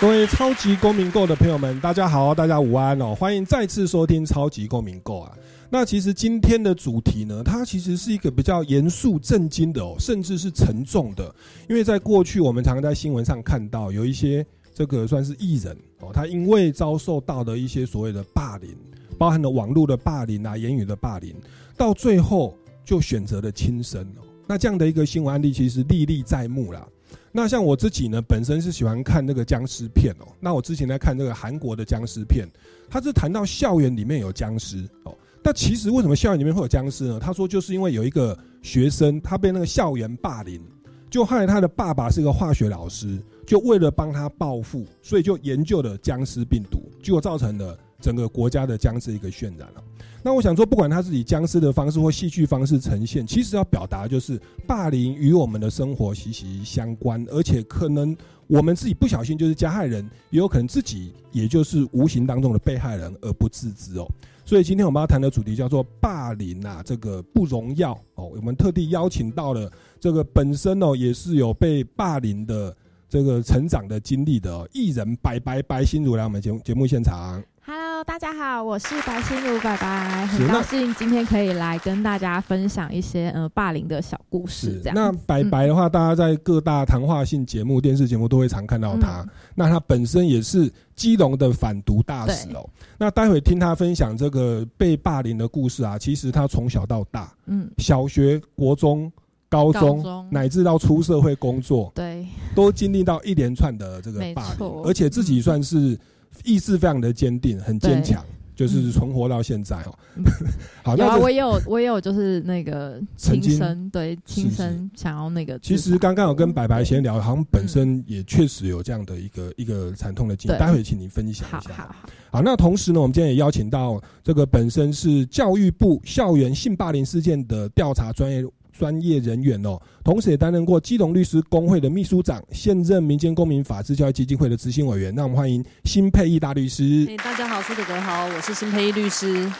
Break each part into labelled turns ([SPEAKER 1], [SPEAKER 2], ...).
[SPEAKER 1] 各位超级公民购的朋友们，大家好，大家午安哦！欢迎再次收听超级公民购啊。那其实今天的主题呢，它其实是一个比较严肃、震惊的哦，甚至是沉重的。因为在过去，我们常常在新闻上看到有一些这个算是艺人哦，他因为遭受到的一些所谓的霸凌，包含了网络的霸凌啊、言语的霸凌，到最后就选择了轻生哦。那这样的一个新闻案例，其实历历在目啦。那像我自己呢，本身是喜欢看那个僵尸片哦。那我之前在看那个韩国的僵尸片，他是谈到校园里面有僵尸哦。但其实为什么校园里面会有僵尸呢？他说就是因为有一个学生他被那个校园霸凌，就害他的爸爸是一个化学老师，就为了帮他报复，所以就研究了僵尸病毒，结果造成了整个国家的僵尸一个渲染了。那我想说，不管他是以僵尸的方式或戏剧方式呈现，其实要表达就是霸凌与我们的生活息息相关，而且可能我们自己不小心就是加害人，也有可能自己也就是无形当中的被害人而不自知哦。所以今天我们要谈的主题叫做霸凌啊，这个不荣耀哦。我们特地邀请到了这个本身哦也是有被霸凌的这个成长的经历的艺人白白白心如来我们节节目现场。
[SPEAKER 2] 大家好，我是白心如白白，很高兴今天可以来跟大家分享一些呃霸凌的小故事。这样，
[SPEAKER 1] 那白白的话，大家在各大谈话性节目、电视节目都会常看到他。那他本身也是基隆的反毒大使哦。那待会听他分享这个被霸凌的故事啊，其实他从小到大，嗯，小学、国中、高中，乃至到出社会工作，
[SPEAKER 2] 对，
[SPEAKER 1] 都经历到一连串的这个霸凌，而且自己算是。意志非常的坚定，很坚强，就是存活到现在哦。
[SPEAKER 2] 好，那我也有，我也有，就是那个亲生，对亲身想要那个。
[SPEAKER 1] 其实刚刚有跟白白先聊，好像本身也确实有这样的一个一个惨痛的经历，待会请您分享一下。
[SPEAKER 2] 好，好，
[SPEAKER 1] 好。那同时呢，我们今天也邀请到这个本身是教育部校园性霸凌事件的调查专业。专业人员哦，同时也担任过基隆律师工会的秘书长，现任民间公民法治教育基金会的执行委员。那我们欢迎新佩义大律师。
[SPEAKER 3] 大家好，苏哥哥好，我是新佩义律师。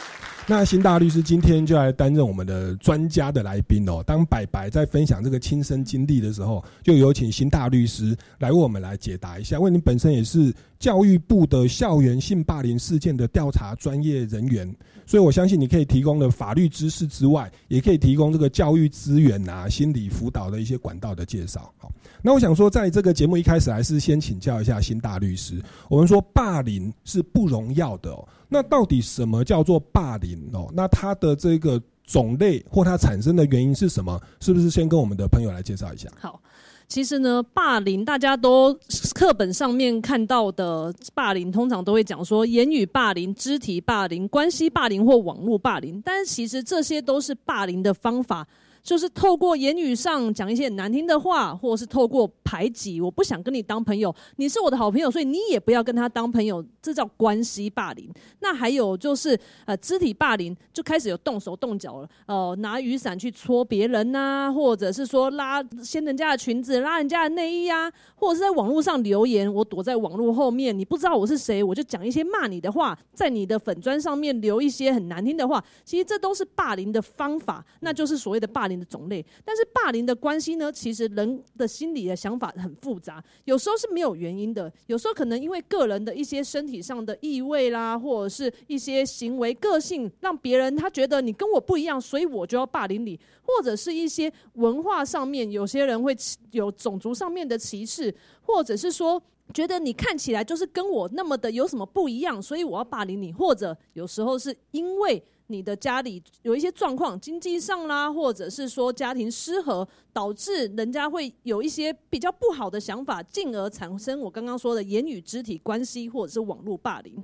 [SPEAKER 1] 那辛大律师今天就来担任我们的专家的来宾哦。当白白在分享这个亲身经历的时候，就有请辛大律师来为我们来解答一下。因为你本身也是教育部的校园性霸凌事件的调查专业人员。所以，我相信你可以提供的法律知识之外，也可以提供这个教育资源啊、心理辅导的一些管道的介绍。好，那我想说，在这个节目一开始，还是先请教一下新大律师。我们说霸凌是不荣耀的哦，那到底什么叫做霸凌哦？那它的这个种类或它产生的原因是什么？是不是先跟我们的朋友来介绍一下？
[SPEAKER 3] 好。其实呢，霸凌大家都课本上面看到的霸凌，通常都会讲说言语霸凌、肢体霸凌、关系霸凌或网络霸凌，但其实这些都是霸凌的方法。就是透过言语上讲一些难听的话，或者是透过排挤，我不想跟你当朋友，你是我的好朋友，所以你也不要跟他当朋友，这叫关系霸凌。那还有就是呃肢体霸凌，就开始有动手动脚了，哦拿雨伞去戳别人呐，或者是说拉掀人家的裙子、拉人家的内衣呀，或者是在网络上留言，我躲在网络后面，你不知道我是谁，我就讲一些骂你的话，在你的粉砖上面留一些很难听的话，其实这都是霸凌的方法，那就是所谓的霸。的种类，但是霸凌的关系呢？其实人的心理的想法很复杂，有时候是没有原因的，有时候可能因为个人的一些身体上的异味啦，或者是一些行为个性，让别人他觉得你跟我不一样，所以我就要霸凌你，或者是一些文化上面，有些人会有种族上面的歧视，或者是说觉得你看起来就是跟我那么的有什么不一样，所以我要霸凌你，或者有时候是因为。你的家里有一些状况，经济上啦，或者是说家庭失和，导致人家会有一些比较不好的想法，进而产生我刚刚说的言语、肢体关系，或者是网络霸凌。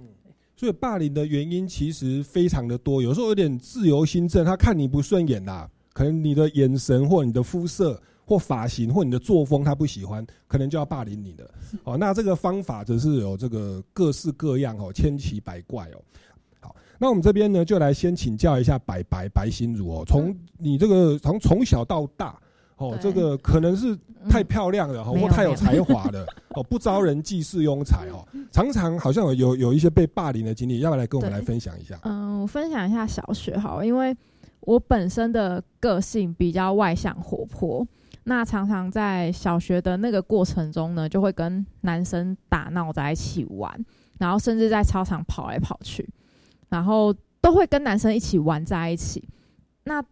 [SPEAKER 1] 所以霸凌的原因其实非常的多，有时候有点自由心证，他看你不顺眼啦，可能你的眼神或你的肤色，或发型或你的作风他不喜欢，可能就要霸凌你了。哦，那这个方法则是有这个各式各样哦，千奇百怪哦。好，那我们这边呢，就来先请教一下白白白心如哦，从你这个从从小到大。哦，这个可能是太漂亮了，或太有才华了，哦，不招人忌是庸才哦。常常好像有有有一些被霸凌的经历，要不要来跟我们来分享一下？
[SPEAKER 2] 嗯，我分享一下小学好，因为我本身的个性比较外向活泼，那常常在小学的那个过程中呢，就会跟男生打闹在一起玩，然后甚至在操场跑来跑去，然后都会跟男生一起玩在一起。那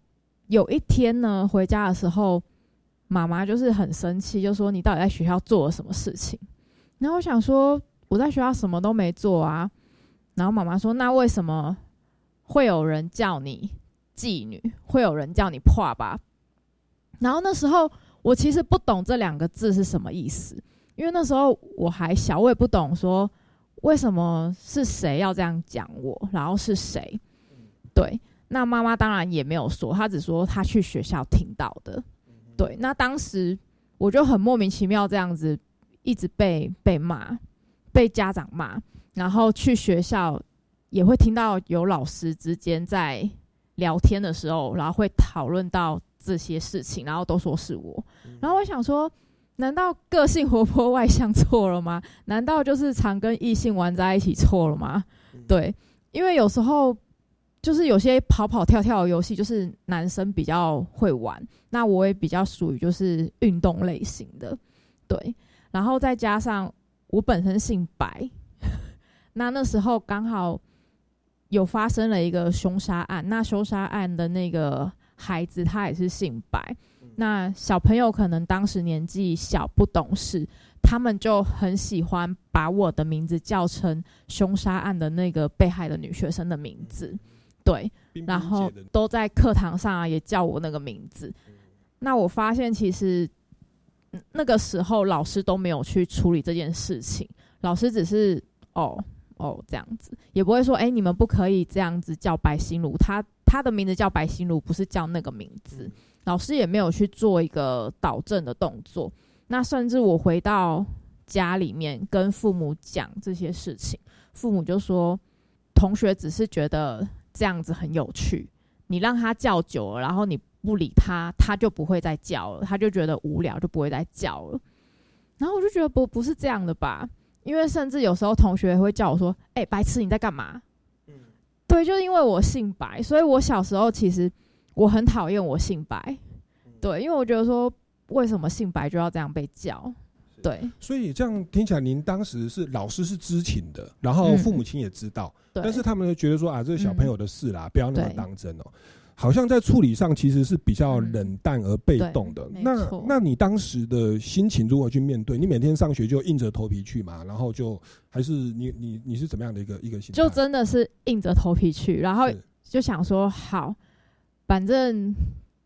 [SPEAKER 2] 有一天呢，回家的时候。妈妈就是很生气，就说你到底在学校做了什么事情？然后我想说我在学校什么都没做啊。然后妈妈说那为什么会有人叫你妓女？会有人叫你破吧？然后那时候我其实不懂这两个字是什么意思，因为那时候我还小，我也不懂说为什么是谁要这样讲我，然后是谁？对，那妈妈当然也没有说，她只说她去学校听到的。对，那当时我就很莫名其妙这样子，一直被被骂，被家长骂，然后去学校也会听到有老师之间在聊天的时候，然后会讨论到这些事情，然后都说是我，然后我想说，难道个性活泼外向错了吗？难道就是常跟异性玩在一起错了吗？对，因为有时候。就是有些跑跑跳跳的游戏，就是男生比较会玩，那我也比较属于就是运动类型的，对。然后再加上我本身姓白，那那时候刚好有发生了一个凶杀案，那凶杀案的那个孩子他也是姓白，那小朋友可能当时年纪小不懂事，他们就很喜欢把我的名字叫成凶杀案的那个被害的女学生的名字。对，然后都在课堂上也叫我那个名字。那我发现其实那个时候老师都没有去处理这件事情，老师只是哦哦这样子，也不会说哎你们不可以这样子叫白心如，他他的名字叫白心如，不是叫那个名字。老师也没有去做一个导正的动作。那甚至我回到家里面跟父母讲这些事情，父母就说同学只是觉得。这样子很有趣，你让他叫久了，然后你不理他，他就不会再叫了，他就觉得无聊，就不会再叫了。然后我就觉得不不是这样的吧，因为甚至有时候同学会叫我说：“哎，白痴，你在干嘛？”嗯，对，就是因为我姓白，所以我小时候其实我很讨厌我姓白，对，因为我觉得说为什么姓白就要这样被叫。对，
[SPEAKER 1] 所以这样听起来，您当时是老师是知情的，然后父母亲也知道，但是他们就觉得说啊，这是小朋友的事啦，不要那么当真哦。好像在处理上其实是比较冷淡而被动的。那那你当时的心情如何去面对？你每天上学就硬着头皮去嘛？然后就还是你你你是怎么样的一个一个心？
[SPEAKER 2] 就真的是硬着头皮去，然后就想说好，反正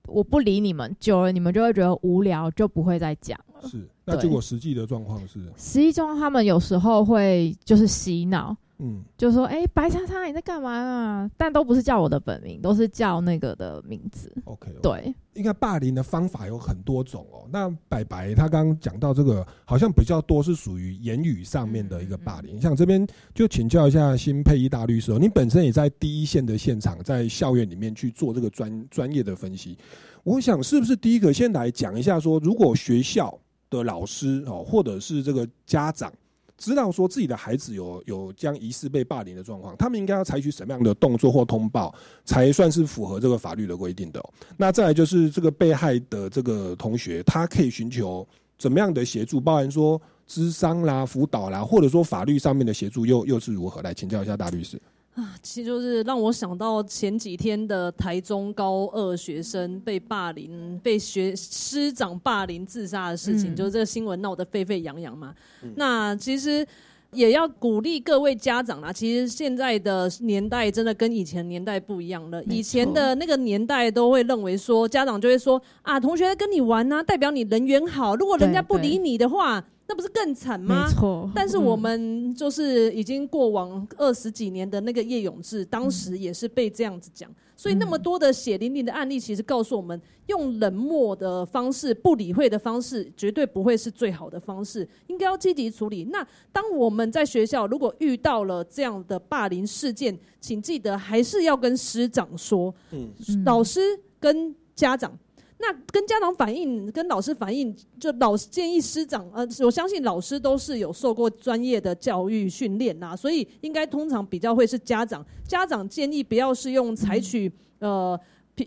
[SPEAKER 2] 我不理你们，久了你们就会觉得无聊，就不会再讲了。
[SPEAKER 1] 是。那结果实际的状况是，
[SPEAKER 2] 实际状况他们有时候会就是洗脑，嗯，就说哎，白叉叉你在干嘛啊？但都不是叫我的本名，都是叫那个的名字。
[SPEAKER 1] OK，
[SPEAKER 2] 对，
[SPEAKER 1] 应该霸凌的方法有很多种哦。那白白他刚刚讲到这个，好像比较多是属于言语上面的一个霸凌。像这边就请教一下新配一大律师，哦你本身也在第一线的现场，在校园里面去做这个专专业的分析。我想是不是第一个先来讲一下，说如果学校。的老师哦，或者是这个家长，知道说自己的孩子有有将疑似被霸凌的状况，他们应该要采取什么样的动作或通报，才算是符合这个法律的规定的？那再来就是这个被害的这个同学，他可以寻求怎么样的协助，包含说智商啦、辅导啦，或者说法律上面的协助又又是如何？来请教一下大律师。
[SPEAKER 3] 啊，其实就是让我想到前几天的台中高二学生被霸凌、被学师长霸凌自杀的事情，就是这个新闻闹得沸沸扬扬嘛。那其实也要鼓励各位家长啦。其实现在的年代真的跟以前年代不一样了。以前的那个年代都会认为说，家长就会说啊，同学跟你玩啊，代表你人缘好。如果人家不理你的话。那不是更惨
[SPEAKER 2] 没
[SPEAKER 3] 吗？
[SPEAKER 2] 错。
[SPEAKER 3] 但是我
[SPEAKER 2] 嗯
[SPEAKER 3] 们就是已经过往二十几年的那个叶永志，当时也是被这样子讲，所以那么多的血淋淋的案例，其实告诉我们，用冷漠的方式、不理会的方式，绝对不会是最好的方式，应该要积极处理。那当我们在学校如果遇到了这样的霸凌事件，请记得还是要跟师长说，
[SPEAKER 1] 嗯
[SPEAKER 2] 嗯
[SPEAKER 3] 老师跟家长。那跟家长反映，跟老师反映，就老师建议师长，呃，我相信老师都是有受过专业的教育训练呐，所以应该通常比较会是家长。家长建议不要是用采取、呃，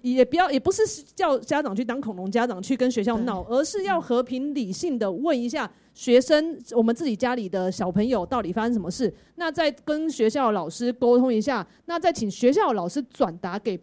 [SPEAKER 3] 也不要也不是叫家长去当恐龙家长去跟学校闹，而是要和平理性的问一下学生，我们自己家里的小朋友到底发生什么事，那再跟学校老师沟通一下，那再请学校老师转达给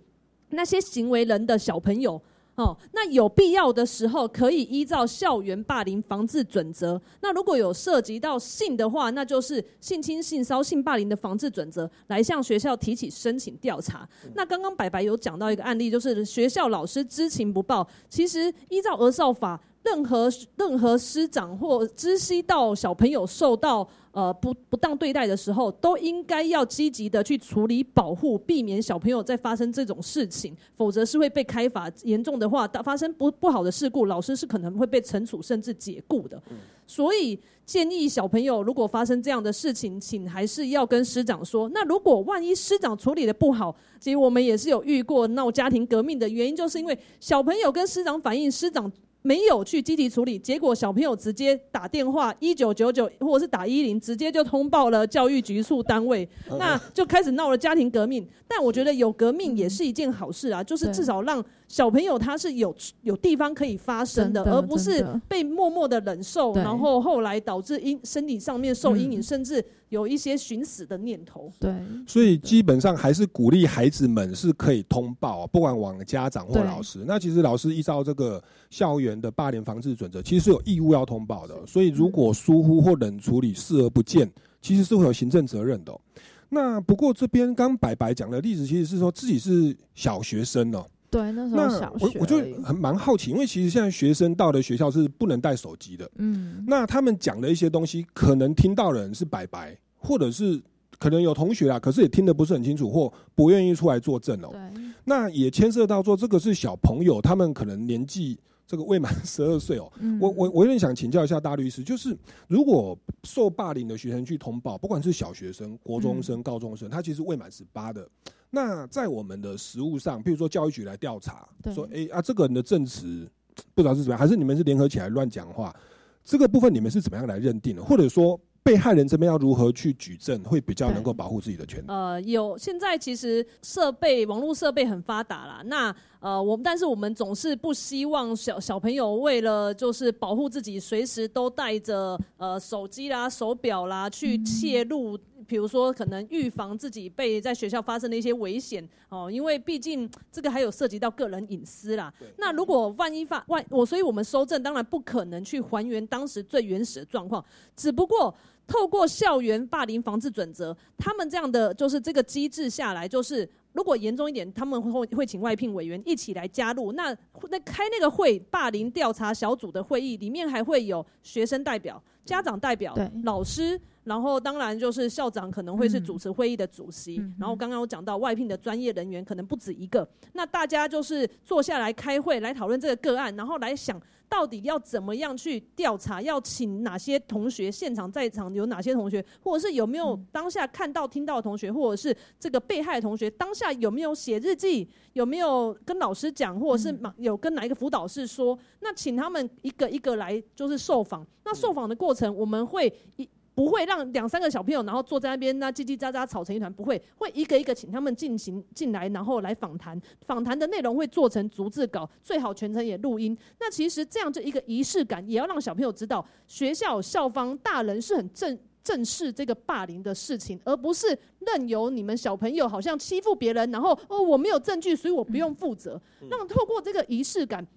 [SPEAKER 3] 那些行为人的小朋友。哦，那有必要的时候可以依照校园霸凌防治准则。那如果有涉及到性的话，那就是性侵、性骚性霸凌的防治准则，来向学校提起申请调查。那刚刚白白有讲到一个案例，就是学校老师知情不报，其实依照儿少法。任何任何师长或知悉到小朋友受到呃不不当对待的时候，都应该要积极的去处理保护，避免小朋友再发生这种事情，否则是会被开罚。严重的话，发生不不好的事故，老师是可能会被惩处甚至解雇的。所以建议小朋友如果发生这样的事情，请还是要跟师长说。那如果万一师长处理的不好，其实我们也是有遇过闹家庭革命的原因，就是因为小朋友跟师长反映，师长。没有去积极处理，结果小朋友直接打电话一九九九或者是打一零，直接就通报了教育局处单位，那就开始闹了家庭革命。但我觉得有革命也是一件好事啊，就是至少让小朋友他是有有地方可以发生的，
[SPEAKER 2] 的
[SPEAKER 3] 而不是被默默的忍受，然后后来导致阴身体上面受阴影，
[SPEAKER 2] 嗯
[SPEAKER 3] 甚至有一些寻死的念头。
[SPEAKER 2] 对
[SPEAKER 1] 所以基本上还是鼓励孩子们是可以通报，不管往家长或老师。那其实老师依照这个校园的霸凌防治准则，其实是有义务要通报的。所以如果疏忽或冷处理、视而不见，其实是会有行政责任的哦、那不过这边刚白白讲的例子，其实是说自己是小学生哦、
[SPEAKER 2] 对，那时候小学
[SPEAKER 1] 我我就很蛮好奇，因为其实现在学生到的学校是不能带手机的。
[SPEAKER 2] 嗯，
[SPEAKER 1] 那他们讲的一些东西，可能听到的人是白白，或者是可能有同学啊，可是也听得不是很清楚，或不愿意出来作证哦。
[SPEAKER 2] 对，
[SPEAKER 1] 那也牵涉到说，这个是小朋友，他们可能年纪这个未满十二岁哦。
[SPEAKER 2] 嗯
[SPEAKER 1] 我我我有点想请教一下大律师，就是如果受霸凌的学生去通报，不管是小学生、国中
[SPEAKER 2] 嗯
[SPEAKER 1] 生、高中生，他其实未满十八的。那在我们的实务上，譬如说教育局来调查，
[SPEAKER 2] 对
[SPEAKER 1] 说哎、啊这个人的证词不知道是怎么样，还是你们是联合起来乱讲话？这个部分你们是怎么样来认定的？或者说被害人这边要如何去举证，会比较能够保护自己的权利？
[SPEAKER 3] 呃，有现在其实设备网络设备很发达啦。那呃，我们但是我们总是不希望小小朋友为了就是保护自己，随时都带着呃手机啦、手表啦去窃入。比如说，可能预防自己被在学校发生的一些危险哦，因为毕竟这个还有涉及到个人隐私啦。那如果万一发万我，所以我们收证当然不可能去还原当时最原始的状况，只不过透过校园霸凌防治准则，他们这样的就是这个机制下来，就是如果严重一点，他们会会请外聘委员一起来加入。那那开那个会霸凌调查小组的会议，里面还会有学生代表、家长代表、老师。然后当然就是校长可能会是主持会议的主席，
[SPEAKER 2] 嗯
[SPEAKER 3] 然后刚刚我讲到外聘的专业人员可能不止一个，那大家就是坐下来开会来讨论这个个案，然后来想到底要怎么样去调查，要请哪些同学现场在场有哪些同学，或者是有没有当下看到听到的同学，或者是这个被害的同学当下有没有写日记，有没有跟老师讲，或者是有跟哪一个辅导室说，那请他们一个一个来就是受访。那受访的过程我们会一。不会让两三个小朋友，然后坐在那边那叽叽喳喳吵成一团，不会，会一个一个请他们进行进来，然后来访谈。访谈的内容会做成逐字稿，最好全程也录音。那其实这样就一个仪式感，也要让小朋友知道，学校校方大人是很正正视这个霸凌的事情，而不是任由你们小朋友好像欺负别人，然后哦我没有证据，所以我不用负责。让透过这个仪式感，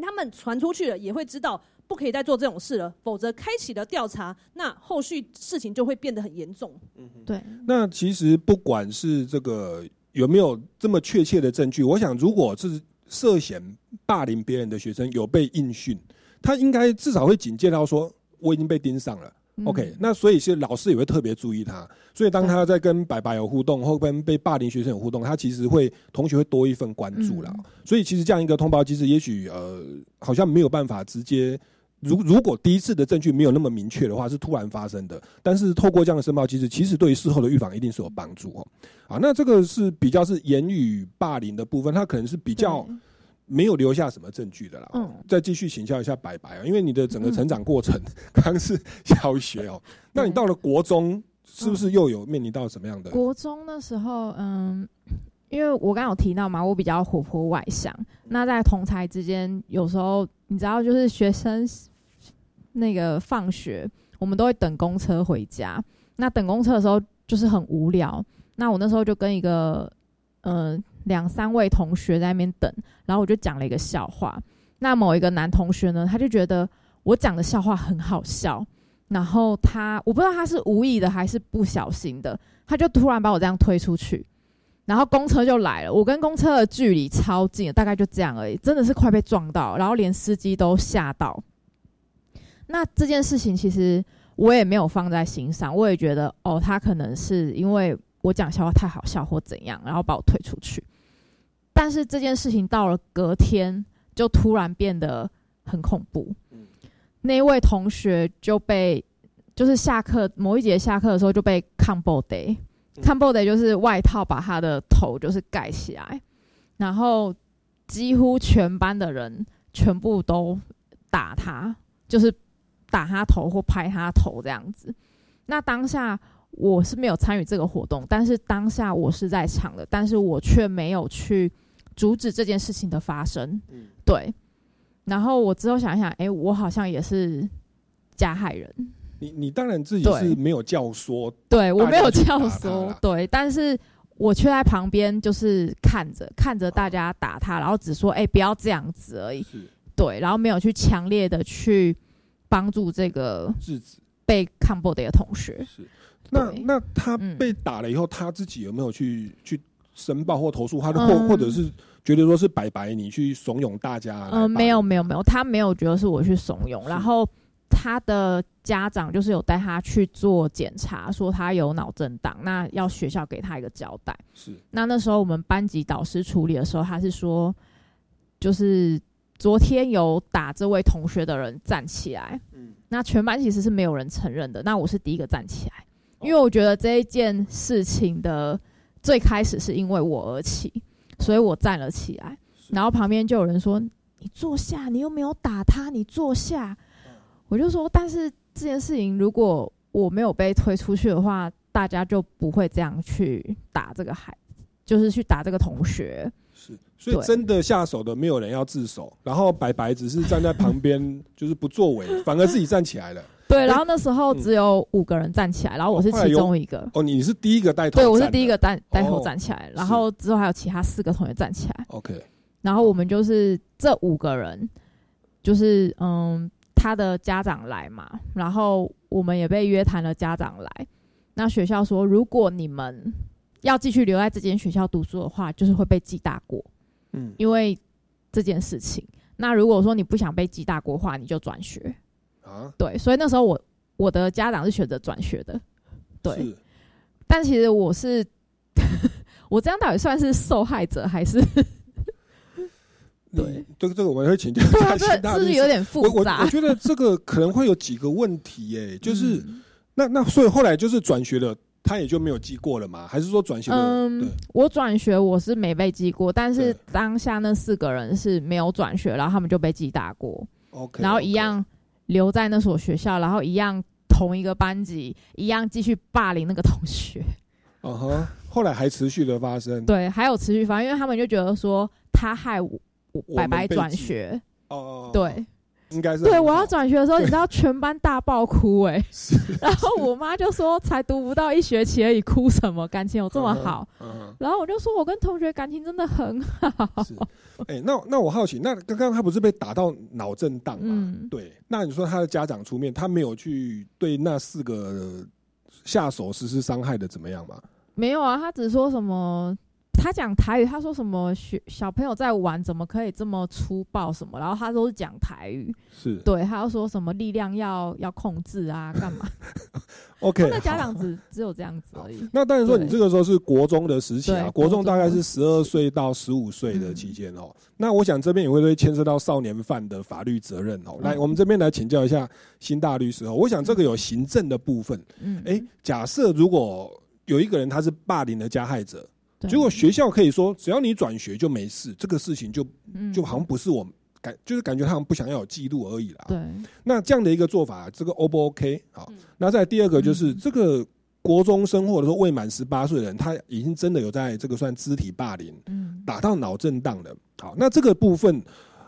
[SPEAKER 3] 他们传出去了，也会知道。不可以再做这种事了，否则开启了调查，那后续事情就会变得很严重。
[SPEAKER 2] 嗯对，
[SPEAKER 1] 那其实不管是这个有没有这么确切的证据，我想如果是涉嫌霸凌别人的学生有被应讯，他应该至少会警戒到说，我已经被盯上了。
[SPEAKER 2] 嗯
[SPEAKER 1] OK，那所以是老师也会特别注意他，所以当他在跟白白有互动，或跟被霸凌学生有互动，他其实会同学会多一份关注啦。
[SPEAKER 2] 嗯
[SPEAKER 1] 所以其实这样一个通报机制，也许呃好像没有办法直接。如如果第一次的证据没有那么明确的话，是突然发生的。但是透过这样的申报机制，其实对于事后的预防一定是有帮助哦。啊，那这个是比较是言语霸凌的部分，它可能是比较没有留下什么证据的啦。
[SPEAKER 2] 嗯
[SPEAKER 1] 再继续请教一下白白啊，因为你的整个成长过程 刚刚是小学哦，那你到了国中，是不是又有面临到什么样的？
[SPEAKER 2] 国中的时候，嗯，因为我刚刚有提到嘛，我比较活泼外向。那在同才之间，有时候你知道，就是学生那个放学，我们都会等公车回家。那等公车的时候，就是很无聊。那我那时候就跟一个呃两三位同学在那边等，然后我就讲了一个笑话。那某一个男同学呢，他就觉得我讲的笑话很好笑，然后他我不知道他是无意的还是不小心的，他就突然把我这样推出去，然后公车就来了。我跟公车的距离超近，大概就这样而已，真的是快被撞到，然后连司机都吓到。那这件事情其实我也没有放在心上，我也觉得哦，他可能是因为我讲笑话太好笑或怎样，然后把我推出去。但是这件事情到了隔天，就突然变得很恐怖。那一位同学就被，就是下课某一节下课的时候就被 combo day，
[SPEAKER 1] 嗯
[SPEAKER 2] combo day 就是外套把他的头就是盖起来，然后几乎全班的人全部都打他，就是打他头或拍他头这样子。那当下我是没有参与这个活动，但是当下我是在场的，但是我却没有去阻止这件事情的发生。
[SPEAKER 1] 嗯
[SPEAKER 2] 对，然后我之后想一想，哎、我好像也是加害人。
[SPEAKER 1] 你你当然自己是没有教唆，
[SPEAKER 2] 对我没有教唆，对，但是我却在旁边就是看着看着大家打他，然后只说，哎、不要这样子而已。对，然后没有去强烈的去帮助这个
[SPEAKER 1] 制止。
[SPEAKER 2] 被看破的一个同学。
[SPEAKER 1] 是，那那他
[SPEAKER 2] 嗯
[SPEAKER 1] 被打了以后，他自己有没有去去申报或投诉？他的或
[SPEAKER 2] 嗯
[SPEAKER 1] 或者是觉得说是白白你去怂恿大家？
[SPEAKER 2] 嗯、没有没有没有，他没有觉得是我去怂恿，然后他的家长就是有带他去做检查，说他有脑震荡，那要学校给他一个交代。
[SPEAKER 1] 是
[SPEAKER 2] 那那时候我们班级导师处理的时候，他是说，就是昨天有打这位同学的人站起来，
[SPEAKER 1] 嗯。
[SPEAKER 2] 那全班其实是没有人承认的，那我是第一个站起来，
[SPEAKER 1] 哦。
[SPEAKER 2] 因为我觉得这一件事情的最开始是因为我而起，所以我站了起来，然后旁边就有人说：“你坐下，你又没有打他，你坐下。”我就说：“但是这件事情如果我没有被推出去的话，大家就不会这样去打这个孩，就是去打这个同学。”
[SPEAKER 1] 是，所以真的下手的没有人要自首，然后白白只是站在旁边，就是不作为，反而自己站起来了。
[SPEAKER 2] 对，然后那时候
[SPEAKER 1] 嗯
[SPEAKER 2] 只有五个人站起来，然后我是其中一个。
[SPEAKER 1] 哦，你是第一个带头，
[SPEAKER 2] 对，我是第一个。带带头
[SPEAKER 1] 哦
[SPEAKER 2] 站起来，然后之后还有其他四个同学站起来
[SPEAKER 1] ，OK，
[SPEAKER 2] 然后我们就是这五个人，就是嗯，他的家长来嘛，然后我们也被约谈了家长来。那学校说，如果你们要继续留在这间学校读书的话，就是会被记大过，
[SPEAKER 1] 嗯，
[SPEAKER 2] 因为这件事情。那如果说你不想被记大过的话，你就转学。
[SPEAKER 1] 啊，
[SPEAKER 2] 对，所以那时候我我的家长是选择转学的，对。但其实我是，我这样到底算是受害者还是？对
[SPEAKER 1] 这个这个我们会请教
[SPEAKER 2] 这是不是有点复杂
[SPEAKER 1] 我我？觉得这个可能会有几个问题耶，就是、
[SPEAKER 2] 嗯
[SPEAKER 1] 那那所以后来就是转学了，他也就没有记过了嘛？还是说转学？
[SPEAKER 2] 嗯，我转学我是没被记过，但是当下那四个人是没有转学，然后他们就被记大过
[SPEAKER 1] ，，OK，
[SPEAKER 2] 然后一样留在那所学校，然后一样同一个班级，一样继续霸凌那个同学。
[SPEAKER 1] 嗯哼，后来还持续的发生。
[SPEAKER 2] 对，还有持续发，因为他们就觉得说他害我白白转学，
[SPEAKER 1] 哦，
[SPEAKER 2] 对。
[SPEAKER 1] 应该是
[SPEAKER 2] 对，我要转学的时候，你知道全班大爆哭哎、
[SPEAKER 1] 是
[SPEAKER 2] 然后我妈就说才读不到一学期而已，哭什么？感情有这么好？然后我就说我跟同学感情真的很好。
[SPEAKER 1] 哎、那那我好奇，那刚刚他不是被打到脑震荡吗？
[SPEAKER 2] 嗯
[SPEAKER 1] 对，那你说他的家长出面，他没有去对那四个下手实施伤害的怎么样吗？
[SPEAKER 2] 没有啊，他只说什么他讲台语，他说什么学小朋友在玩，怎么可以这么粗暴什么？然后他都是讲台语，
[SPEAKER 1] 是
[SPEAKER 2] 对，他要说什么力量要要控制啊，干嘛
[SPEAKER 1] ？OK
[SPEAKER 2] 他的家长只只有这样子而已。
[SPEAKER 1] 那当然说，你这个时候是国中的时期啊，国中大概是
[SPEAKER 2] 国
[SPEAKER 1] 十二岁到十五岁的期间哦。那我想这边也会会牵涉到少年犯的法律责任哦。
[SPEAKER 2] 嗯
[SPEAKER 1] 来，我们这边来请教一下新大律师哦。我想这个有行政的部分，
[SPEAKER 2] 嗯，
[SPEAKER 1] 哎，假设如果有一个人他是霸凌的加害者，
[SPEAKER 2] 对
[SPEAKER 1] 结果学校可以说只要你转学就没事，这个事情就
[SPEAKER 2] 嗯
[SPEAKER 1] 就好像不是我们感，就是感觉他们不想要有记录而已啦。
[SPEAKER 2] 对，
[SPEAKER 1] 那这样的一个做法，这个 O 不 OK？好
[SPEAKER 3] 嗯，
[SPEAKER 1] 那再第二个就是
[SPEAKER 2] 嗯
[SPEAKER 1] 这个国中生或者说未满十八岁的人，他已经真的有在这个算肢体霸凌，
[SPEAKER 2] 嗯，
[SPEAKER 1] 打到脑震荡的。好，那这个部分，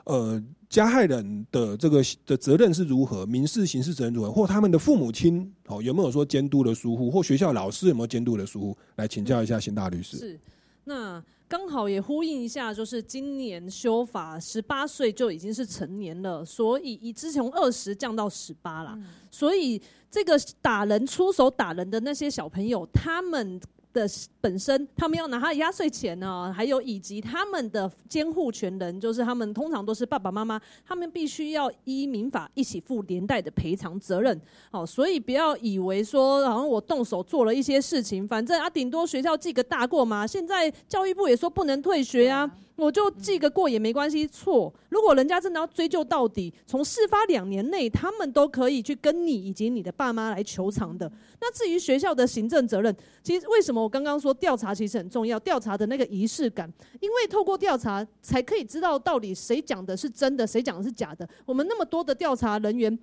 [SPEAKER 1] 呃，加害人的这个的责任是如何？民事、刑事责任如何？或他们的父母亲哦有没有说监督的疏忽，或学校老师有没有监督的疏忽？来请教一下新大律师。
[SPEAKER 3] 是，那刚好也呼应一下，就是今年修法，十八岁就已经是成年了，所以以之前从二十降到十八啦，所以这个打人出手打人的那些小朋友，他们。的本身，他们要拿他的压岁钱呢，还有以及他们的监护权人，就是他们通常都是爸爸妈妈，他们必须要依民法一起负连带的赔偿责任。好，所以不要以为说好像我动手做了一些事情，反正啊，顶多学校记个大过嘛。现在教育部也说不能退学啊，我就记个过也没关系。错，如果人家真的要追究到底，从事发两年内，他们都可以去跟你以及你的爸妈来求偿的。那至于学校的行政责任，其实为什么我刚刚说调查其实很重要？调查的那个仪式感，因为透过调查才可以知道到底谁讲的是真的，谁讲的是假的。我们那么多的调查人员。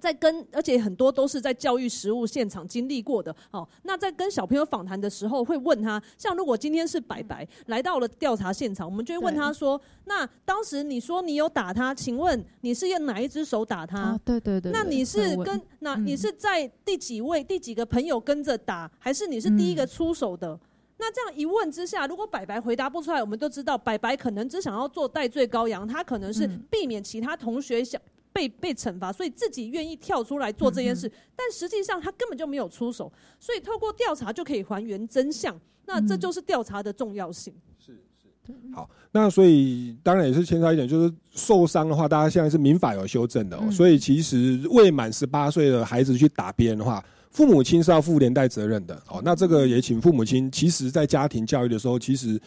[SPEAKER 3] 在跟，而且很多都是在教育实务现场经历过的。哦，那在跟小朋友访谈的时候，会问他，像如果今天是白白来到了调查现场，我们就会问他说：“那当时你说你有打他，请问你是用哪一只手打他？”
[SPEAKER 2] 啊，对对对，对
[SPEAKER 3] 那你是跟那
[SPEAKER 2] 嗯
[SPEAKER 3] 你是在第几位、第几个朋友跟着打，还是你是第一个出手的？那这样一问之下，如果白白回答不出来，我们都知道白白可能只想要做戴罪羔羊，他可能是
[SPEAKER 2] 嗯
[SPEAKER 3] 避免其他同学想被被惩罚，所以自己愿意跳出来做这件事。但实际上他根本就没有出手，所以透过调查就可以还原真相。那这
[SPEAKER 2] 嗯
[SPEAKER 3] 就是调查的重要性。
[SPEAKER 1] 是是好，那所以当然也是牵涉一点，就是受伤的话，大家现在是民法有修正的、哦，
[SPEAKER 2] 嗯
[SPEAKER 1] 所以其实未满十八岁的孩子去打别人的话，父母亲是要负连带责任的。哦，那这个也请父母亲，其实在家庭教育的时候，其实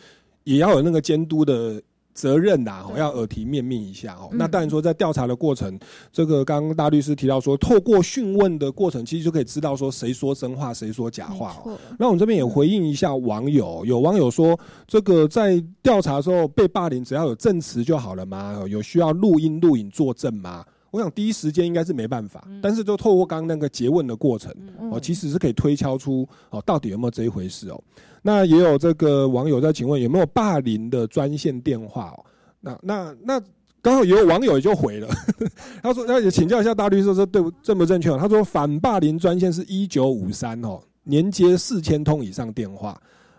[SPEAKER 1] 也要有那个监督的。责任呐、哦，要耳提面命一下哦。
[SPEAKER 2] 嗯
[SPEAKER 1] 那当然说，在调查的过程，这个刚刚大律师提到说，透过讯问的过程，其实就可以知道说谁说真话，谁说假
[SPEAKER 2] 没
[SPEAKER 1] 话、哦。那我们这边也回应一下网友，有网友说，这个在调查的时候被霸凌，只要有证词就好了吗？有需要录音录影作证吗？我想第一时间应该是没办法，但是就透过刚刚那个诘问的过程，哦，其实是可以推敲出哦到底有没有这一回事哦。那也有这个网友在请问有没有霸凌的专线电话哦？那那那刚好也有网友也就回了，他说那也请教一下大律师说对正不正确哦？他说反霸凌专线是一九五三哦，年接四千通以上电话。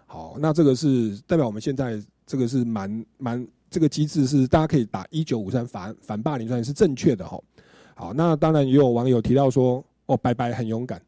[SPEAKER 1] 好，那这个是代表我们现在这个是蛮蛮这个机制是大家可以打一九五三反反霸凌专线是正确的哈。好，那当然也有网友提到说，哦，白白很勇敢，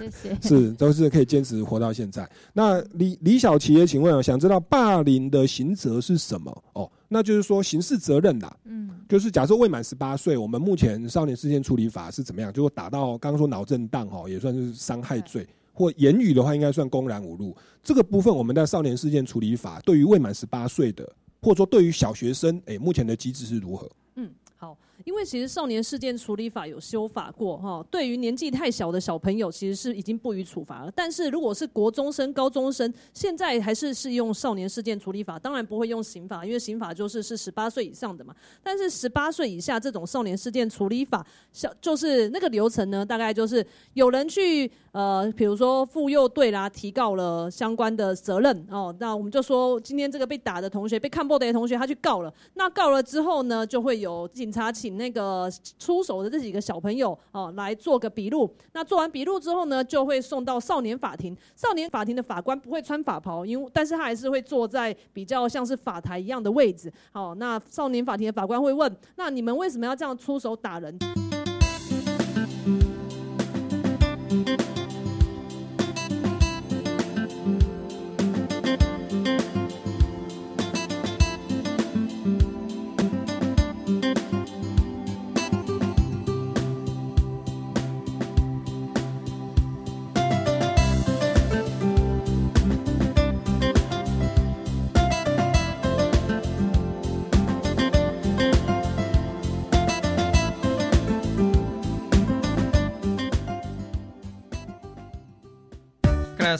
[SPEAKER 2] 谢谢。
[SPEAKER 1] 是都是可以坚持活到现在。那李李小琪也请问哦，想知道霸凌的刑责是什么？哦，那就是说刑事责任啦。
[SPEAKER 2] 嗯
[SPEAKER 1] 就是假设未满十八岁，我们目前少年事件处理法是怎么样？就打到刚刚说脑震荡哈，也算是伤害罪，或言语的话应该算公然侮辱。这个部分我们在少年事件处理法对于未满十八岁的，或者说对于小学生，哎、目前的机制是如何？
[SPEAKER 3] 嗯，好，因为其实少年事件处理法有修法过哈，对于年纪太小的小朋友，其实是已经不予处罚了。但是如果是国中生、高中生，现在还是适用少年事件处理法，当然不会用刑法，因为刑法就是是十八岁以上的嘛。但是十八岁以下这种少年事件处理法，小就是那个流程呢，大概就是有人去呃，比如说妇幼队啦，提告了相关的责任哦，那我们就说今天这个被打的同学，被看破的同学，他去告了，那告了之后呢，就会有警察请那个出手的这几个小朋友哦来做个笔录。那做完笔录之后呢，就会送到少年法庭。少年法庭的法官不会穿法袍，因为但是他还是会坐在比较像是法台一样的位置。好、那少年法庭的法官会问：那你们为什么要这样出手打人？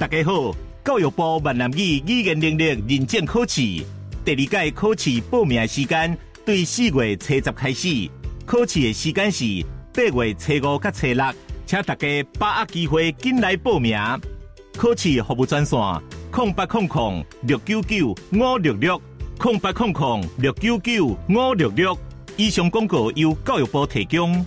[SPEAKER 4] 大家好，教育部闽南语语言能力认证考试第二届考试报名时间对四月初十开始，考试的时间是八月初五到初六，请大家把握机会紧来报名。考试服务专线：空八空空六九九五六六空八空空六九九五六六。以上广告由教育部提供。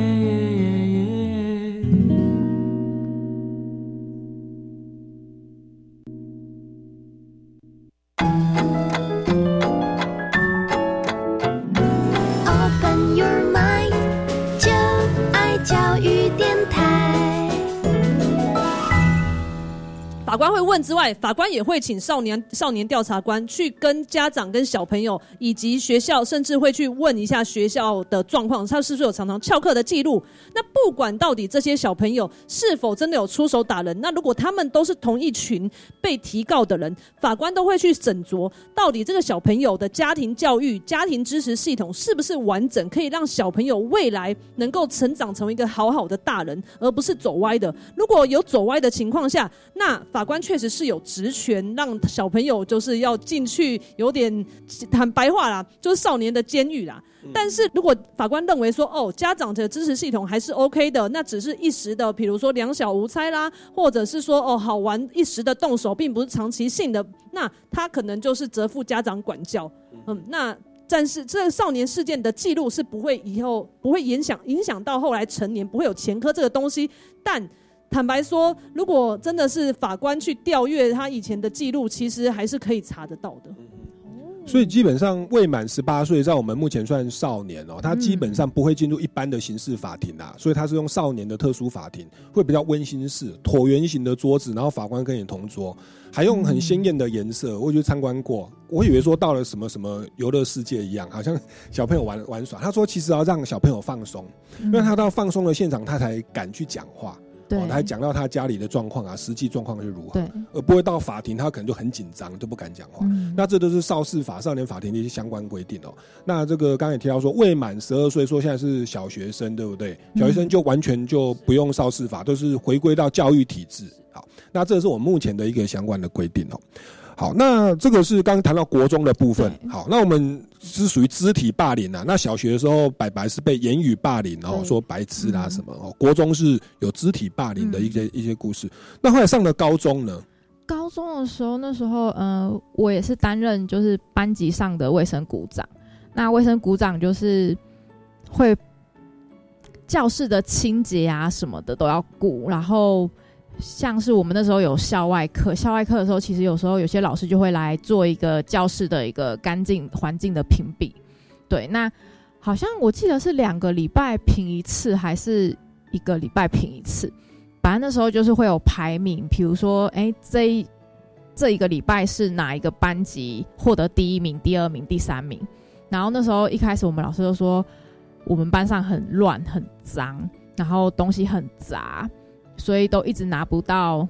[SPEAKER 3] 法官会问之外，法官也会请少年少年调查官去跟家长、跟小朋友以及学校，甚至会去问一下学校的状况，他是不是有常常翘课的记录。那不管到底这些小朋友是否真的有出手打人，那如果他们都是同一群被提告的人，法官都会去斟酌到底这个小朋友的家庭教育、家庭支持系统是不是完整，可以让小朋友未来能够成长成为一个好好的大人，而不是走歪的。如果有走歪的情况下，那法官确实是有职权让小朋友就是要进去，有点坦白话啦，就是少年的监狱啦。但是如果法官认为说，哦，家长的支持系统还是 OK 的，那只是一时的，比如说两小无猜啦，或者是说哦好玩一时的动手，并不是长期性的，那他可能就是责负家长管教。嗯，那但是这个少年事件的记录是不会以后不会影响影响到后来成年，不会有前科这个东西，但。坦白说，如果真的是法官去调阅他以前的记录，其实还是可以查得到的。
[SPEAKER 1] 所以基本上未满十八岁，在我们目前算少年哦，他基本上不会进入一般的刑事法庭啦，所以他是用少年的特殊法庭，会比较温馨式，椭圆形的桌子，然后法官跟你同桌，还用很鲜艳的颜色。我去参观过，我以为说到了什么什么游乐世界一样，好像小朋友玩玩耍。他说其实要让小朋友放松，因为他到放松的现场，他才敢去讲话。他还讲到他家里的状况啊，实际状况是如何，而不会到法庭，他可能就很紧张，都不敢讲话。
[SPEAKER 2] 嗯
[SPEAKER 1] 那这都是少事法、少年法庭的一些相关规定哦。那这个刚才也提到说，未满十二岁，说现在是小学生，对不对？小学生就完全就不用少事法，都是回归到教育体制。好，那这是我们目前的一个相关的规定哦。好，那这个是刚刚谈到国中的部分。好，那我们是属于肢体霸凌啊。那小学的时候，白白是被言语霸凌，然后说白痴啊什么哦。国中是有肢体霸凌的一些一些故事。那后来上了高中呢？
[SPEAKER 2] 高中的时候，那时候呃，我也是担任就是班级上的卫生股长。那卫生股长就是会教室的清洁啊什么的都要顾，然后像是我们那时候有校外课，校外课的时候，其实有时候有些老师就会来做一个教室的一个干净环境的评比。对，那好像我记得是两个礼拜评一次，还是一个礼拜评一次。反正那时候就是会有排名，比如说，哎，这一这一个礼拜是哪一个班级获得第一名、第二名、第三名。然后那时候一开始我们老师就说，我们班上很乱、很脏，然后东西很杂，所以都一直拿不到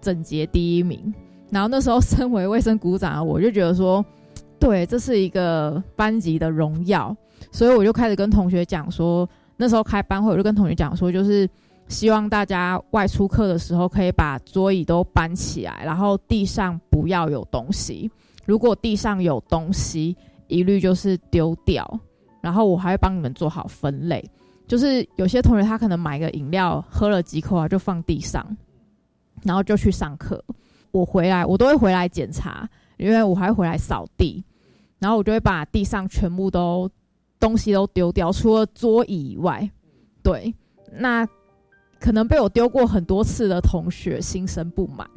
[SPEAKER 2] 整洁第一名。然后那时候 身为卫生股长，我就觉得说，对，这是一个班级的荣耀，所以我就开始跟同学讲说，那时候开班会，我就跟同学讲说，就是希望大家外出课的时候可以把桌椅都搬起来，然后地上不要有东西，如果地上有东西，一律就是丢掉，然后我还会帮你们做好分类。就是有些同学他可能买个饮料喝了几口啊，就放地上，然后就去上课。我回来，我都会回来检查，因为我还回来扫地，然后我就会把地上全部都东西都丢掉，除了桌椅以外。对，那可能被我丢过很多次的同学心生不满，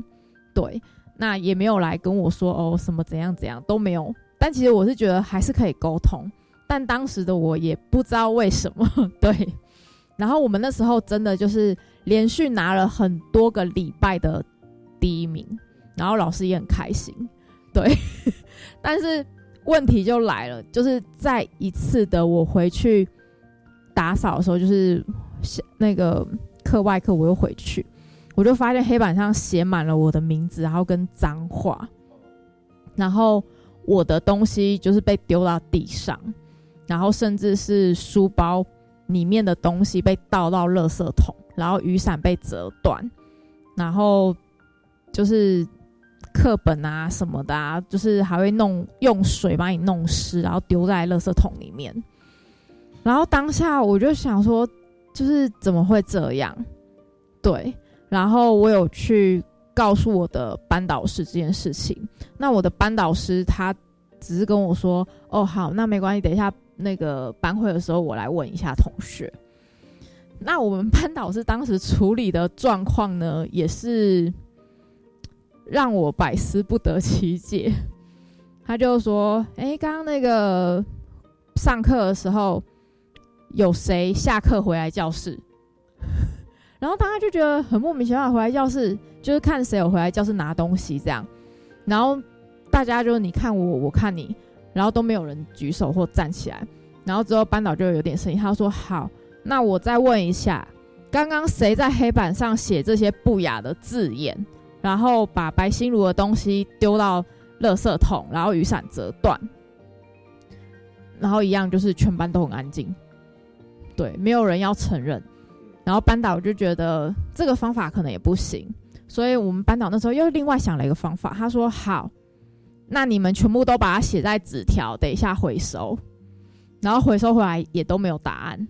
[SPEAKER 2] 对，那也没有来跟我说哦什么怎样怎样都没有。但其实我是觉得还是可以沟通，但当时的我也不知道为什么，对。然后我们那时候真的就是连续拿了很多个礼拜的第一名。然后老师也很开心，对，但是问题就来了，就是在一次的我回去打扫的时候，就是那个课外课，我又回去，我就发现黑板上写满了我的名字，然后跟脏话，然后我的东西就是被丢到地上，然后甚至是书包里面的东西被倒到垃圾桶，然后雨伞被折断，然后就是。课本啊什么的啊，就是还会弄用水把你弄湿，然后丢在垃圾桶里面。然后当下我就想说，就是怎么会这样？对，然后我有去告诉我的班导师这件事情。那我的班导师他只是跟我说：“哦，好，那没关系，等一下那个班会的时候我来问一下同学。”那我们班导师当时处理的状况呢，也是。让我百思不得其解。他就说：“哎，刚刚那个上课的时候，有谁下课回来教室？然后大家就觉得很莫名其妙，回来教室就是看谁有回来教室拿东西这样。然后大家就你看我，我看你，然后都没有人举手或站起来。然后之后班导就有点声音，他说：好，那我再问一下，刚刚谁在黑板上写这些不雅的字眼？”然后把白心如的东西丢到垃圾桶，然后雨伞折断，然后一样就是全班都很安静，对，没有人要承认。然后班导就觉得这个方法可能也不行，所以我们班导那时候又另外想了一个方法，他说：“好，那你们全部都把它写在纸条，等一下回收。”然后回收回来也都没有答案，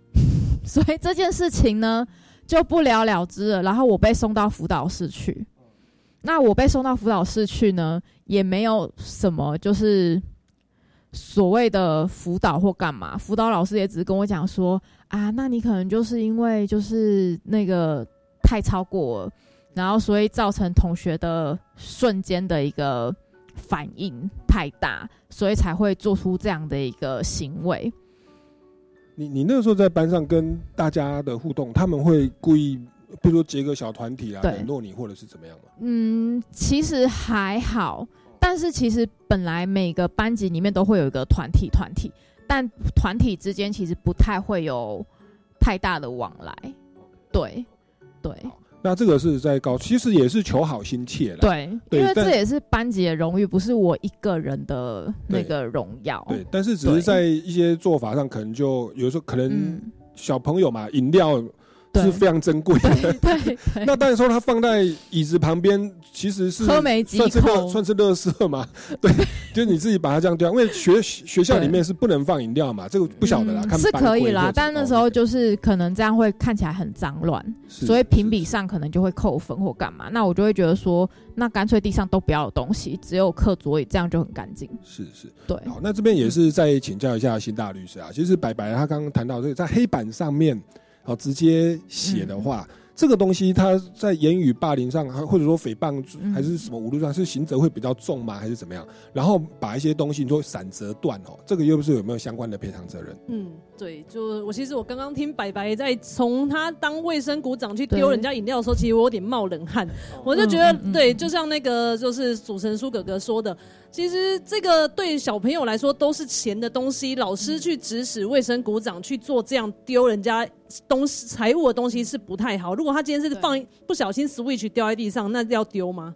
[SPEAKER 2] 所以这件事情呢。就不了了之了。然后我被送到辅导室去。那我被送到辅导室去呢，也没有什么，就是所谓的辅导或干嘛。辅导老师也只是跟我讲说：“啊，那你可能就是因为就是那个太超过，然后所以造成同学的瞬间的一个反应太大，所以才会做出这样的一个行为。”
[SPEAKER 1] 你你那个时候在班上跟大家的互动，他们会故意，比如说结个小团体啊，冷落你，或者是怎么样吗？
[SPEAKER 2] 嗯，其实还好，但是其实本来每个班级里面都会有一个团体，团体，但团体之间其实不太会有太大的往来。对，对。
[SPEAKER 1] 那这个是在高，其实也是求好心切了。
[SPEAKER 2] 对，因为这也是班级的荣誉，不是我一个人的那个荣耀。
[SPEAKER 1] 对，但是只是在一些做法上，可能就有时候可能小朋友嘛，饮料。是非常珍贵的。
[SPEAKER 2] 对，
[SPEAKER 1] 那当然说它放在椅子旁边，其实是
[SPEAKER 2] 喝没几
[SPEAKER 1] 口，算是乐色嘛。对，就是你自己把它这样丢，因为学学校里面是不能放饮料嘛，这个不晓得啦。
[SPEAKER 2] 是可以啦，但那时候就是可能这样会看起来很脏乱，所以评比上可能就会扣分或干嘛。那我就会觉得说，那干脆地上都不要有东西，只有课桌椅，这样就很干净。
[SPEAKER 1] 是是，
[SPEAKER 2] 对。
[SPEAKER 1] 好，那这边也是再请教一下新大律师啊，其实白白他刚刚谈到这个在黑板上面。好，直接写的话，这个东西它在言语霸凌上，或者说诽谤还是什么侮辱上，是刑责会比较重吗？还是怎么样？然后把一些东西你说散折断哦，这个又不是有没有相关的赔偿责任？
[SPEAKER 3] 嗯，对，就我其实我刚刚听白白在从他当卫生股长去丢人家饮料的时候，其实我有点冒冷汗，我就觉得对，就像那个就是主持人苏哥哥说的。其实这个对小朋友来说都是钱的东西，老师去指使卫生股长去做这样丢人家东西财物的东西是不太好。如果他今天是放不小心 switch 掉在地上，那要丢吗？